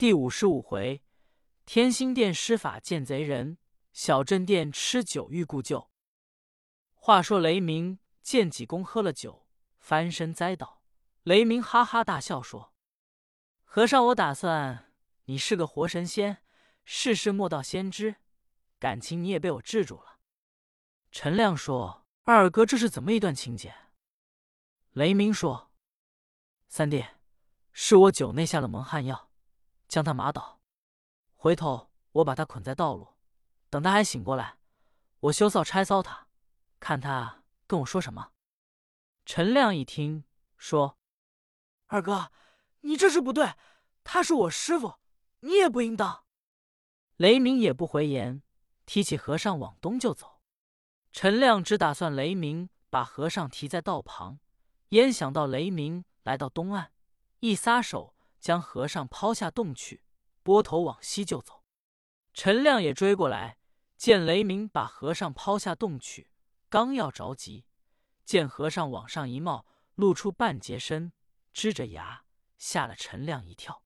第五十五回，天心殿施法见贼人，小镇店吃酒欲故旧。话说雷鸣见济公喝了酒，翻身栽倒。雷鸣哈哈大笑说：“和尚，我打算你是个活神仙，世事莫道先知，感情你也被我制住了。”陈亮说：“二哥，这是怎么一段情节？”雷鸣说：“三弟，是我酒内下了蒙汗药。”将他麻倒，回头我把他捆在道路，等他还醒过来，我羞臊拆骚他，看他跟我说什么。陈亮一听，说：“二哥，你这是不对，他是我师傅，你也不应当。”雷鸣也不回言，提起和尚往东就走。陈亮只打算雷鸣把和尚提在道旁，焉想到雷鸣来到东岸，一撒手。将和尚抛下洞去，拨头往西就走。陈亮也追过来，见雷鸣把和尚抛下洞去，刚要着急，见和尚往上一冒，露出半截身，支着牙，吓了陈亮一跳。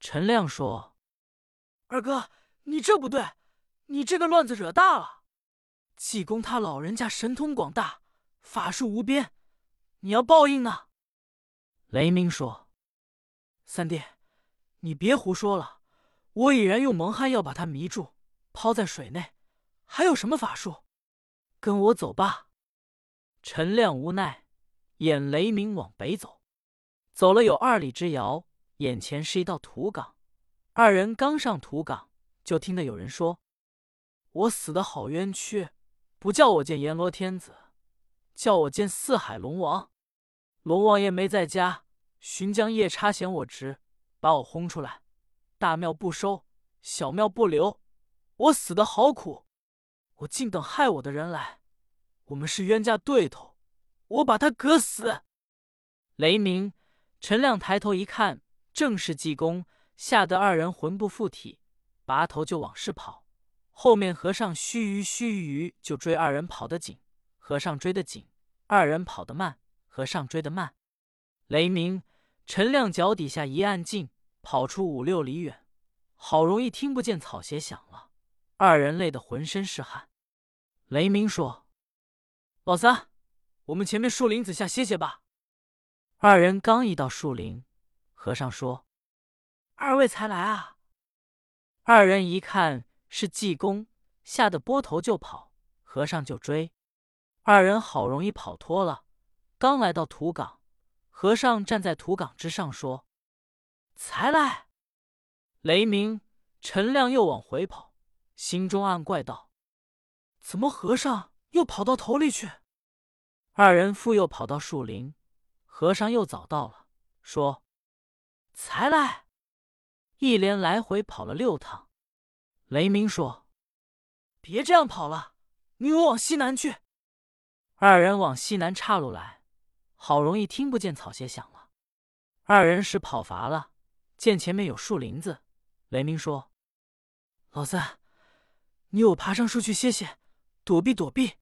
陈亮说：“二哥，你这不对，你这个乱子惹大了。济公他老人家神通广大，法术无边，你要报应呢。”雷鸣说。三弟，你别胡说了！我已然用蒙汗药把他迷住，抛在水内，还有什么法术？跟我走吧。陈亮无奈，引雷鸣往北走。走了有二里之遥，眼前是一道土岗。二人刚上土岗，就听得有人说：“我死的好冤屈！不叫我见阎罗天子，叫我见四海龙王。龙王爷没在家。”寻江夜叉嫌我直，把我轰出来。大庙不收，小庙不留，我死的好苦。我竟等害我的人来，我们是冤家对头，我把他割死。雷鸣、陈亮抬头一看，正是济公，吓得二人魂不附体，拔头就往市跑。后面和尚须臾须臾就追二人跑得紧，和尚追得紧，二人跑得慢，和尚追得慢。雷鸣。陈亮脚底下一按劲，跑出五六里远，好容易听不见草鞋响了。二人累得浑身是汗。雷鸣说：“老三，我们前面树林子下歇歇吧。”二人刚一到树林，和尚说：“二位才来啊！”二人一看是济公，吓得拨头就跑，和尚就追。二人好容易跑脱了，刚来到土岗。和尚站在土岗之上说：“才来。”雷鸣、陈亮又往回跑，心中暗怪道：“怎么和尚又跑到头里去？”二人复又跑到树林，和尚又早到了，说：“才来。”一连来回跑了六趟。雷鸣说：“别这样跑了，你我往西南去。”二人往西南岔路来。好容易听不见草鞋响了，二人是跑乏了，见前面有树林子，雷鸣说：“老三，你我爬上树去歇歇，躲避躲避。”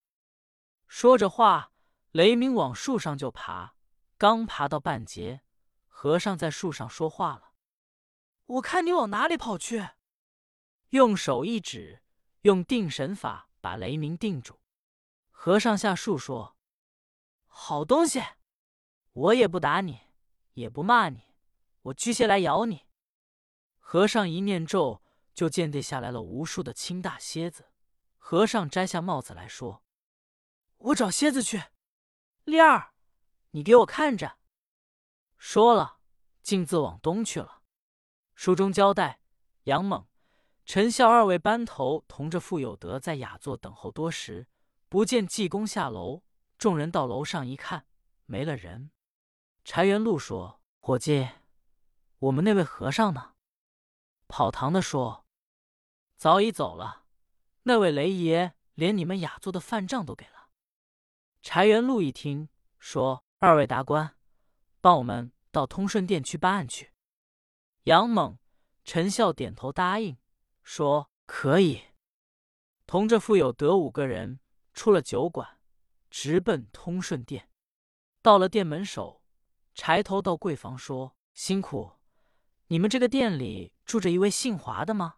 说着话，雷鸣往树上就爬，刚爬到半截，和尚在树上说话了：“我看你往哪里跑去？”用手一指，用定神法把雷鸣定住。和尚下树说：“好东西。”我也不打你，也不骂你，我驱邪来咬你。和尚一念咒，就见地下来了无数的青大蝎子。和尚摘下帽子来说：“我找蝎子去。”丽儿，你给我看着。说了，径自往东去了。书中交代，杨猛、陈孝二位班头同着傅有德在雅座等候多时，不见济公下楼。众人到楼上一看，没了人。柴元禄说：“伙计，我们那位和尚呢？”跑堂的说：“早已走了。那位雷爷连你们雅座的饭账都给了。”柴元禄一听，说：“二位达官，帮我们到通顺殿去办案去。”杨猛、陈孝点头答应，说：“可以。”同着傅有德五个人出了酒馆，直奔通顺殿。到了殿门首。柴头到柜房说：“辛苦，你们这个店里住着一位姓华的吗？”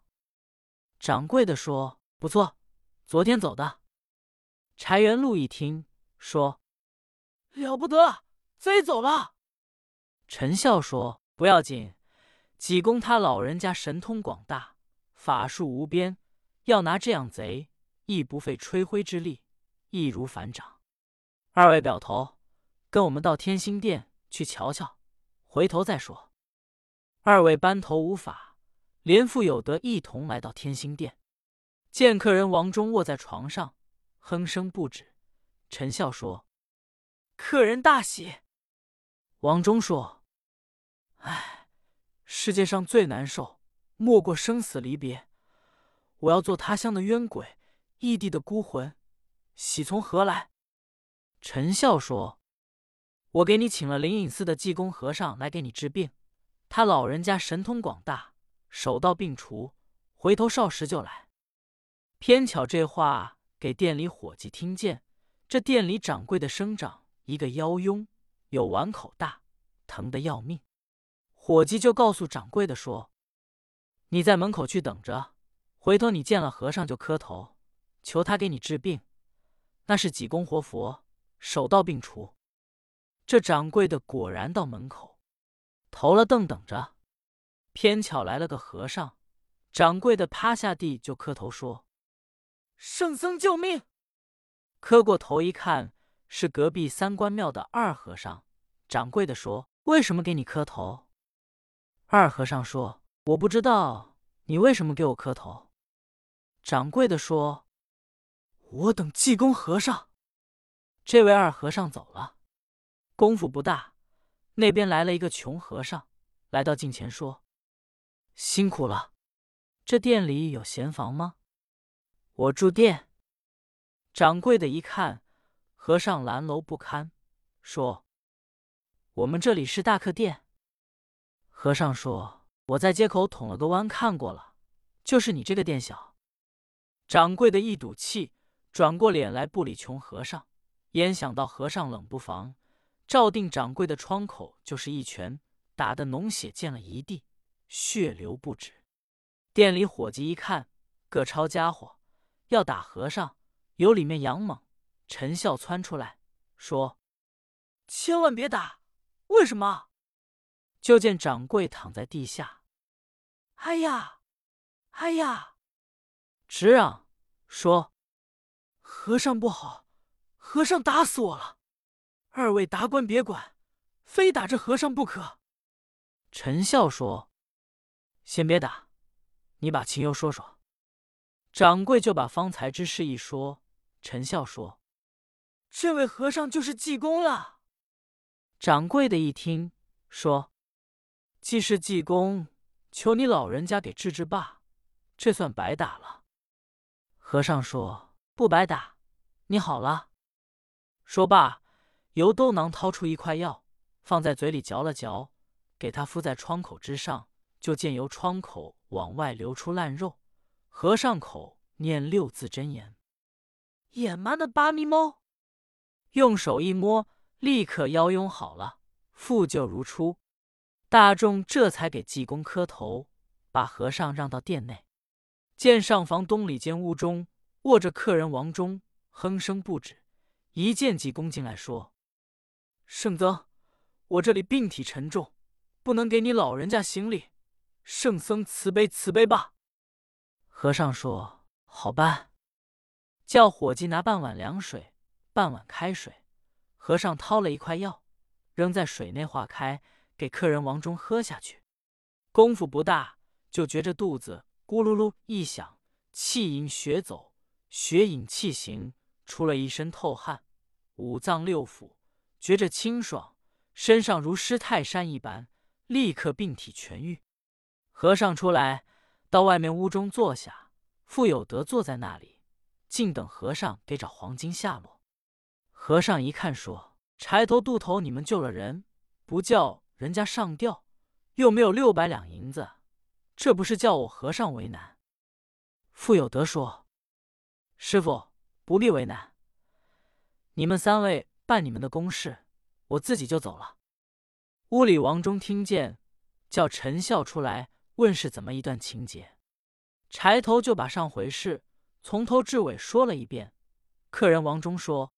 掌柜的说：“不错，昨天走的。”柴元禄一听，说：“了不得，贼走了。”陈笑说：“不要紧，济公他老人家神通广大，法术无边，要拿这样贼，亦不费吹灰之力，易如反掌。二位表头，跟我们到天心殿去瞧瞧，回头再说。”二位班头无法，连富有德一同来到天心殿，见客人王忠卧在床上。哼声不止，陈笑说：“客人大喜。”王忠说：“唉，世界上最难受，莫过生死离别。我要做他乡的冤鬼，异地的孤魂，喜从何来？”陈笑说：“我给你请了灵隐寺的济公和尚来给你治病，他老人家神通广大，手到病除，回头少时就来。偏巧这话。”给店里伙计听见，这店里掌柜的生长一个腰痈，有碗口大，疼得要命。伙计就告诉掌柜的说：“你在门口去等着，回头你见了和尚就磕头，求他给你治病。那是济公活佛，手到病除。”这掌柜的果然到门口，投了凳等着。偏巧来了个和尚，掌柜的趴下地就磕头说。圣僧救命！磕过头一看，是隔壁三官庙的二和尚。掌柜的说：“为什么给你磕头？”二和尚说：“我不知道你为什么给我磕头。”掌柜的说：“我等济公和尚。”这位二和尚走了，功夫不大，那边来了一个穷和尚，来到近前说：“辛苦了，这店里有闲房吗？”我住店，掌柜的一看，和尚拦楼不堪，说：“我们这里是大客店。”和尚说：“我在街口捅了个弯，看过了，就是你这个店小。”掌柜的一赌气，转过脸来不理穷和尚。焉想到和尚冷不防，照定掌柜的窗口就是一拳，打得脓血溅了一地，血流不止。店里伙计一看，各抄家伙。要打和尚，有里面杨猛、陈笑窜出来，说：“千万别打！为什么？”就见掌柜躺在地下，“哎呀，哎呀！”直嚷说：“和尚不好，和尚打死我了！二位达官别管，非打这和尚不可。”陈笑说：“先别打，你把情由说说。”掌柜就把方才之事一说，陈笑说：“这位和尚就是济公了。”掌柜的一听，说：“既是济公，求你老人家给治治罢，这算白打了。”和尚说：“不白打，你好了。”说罢，由兜囊掏出一块药，放在嘴里嚼了嚼，给他敷在窗口之上，就见由窗口往外流出烂肉。和尚口念六字真言，眼妈的巴咪猫，用手一摸，立刻腰拥好了，复旧如初。大众这才给济公磕头，把和尚让到店内。见上房东里间屋中卧着客人王忠，哼声不止。一见济公进来，说：“圣僧，我这里病体沉重，不能给你老人家行礼，圣僧慈悲慈悲吧。”和尚说：“好办，叫伙计拿半碗凉水，半碗开水。和尚掏了一块药，扔在水内化开，给客人王忠喝下去。功夫不大，就觉着肚子咕噜噜一响，气引血走，血引气行，出了一身透汗，五脏六腑觉着清爽，身上如失泰山一般，立刻病体痊愈。和尚出来。”到外面屋中坐下，傅有德坐在那里，静等和尚给找黄金下落。和尚一看，说：“柴头渡头，你们救了人，不叫人家上吊，又没有六百两银子，这不是叫我和尚为难？”傅有德说：“师傅不必为难，你们三位办你们的公事，我自己就走了。”屋里王忠听见，叫陈孝出来问是怎么一段情节。柴头就把上回事从头至尾说了一遍。客人王忠说：“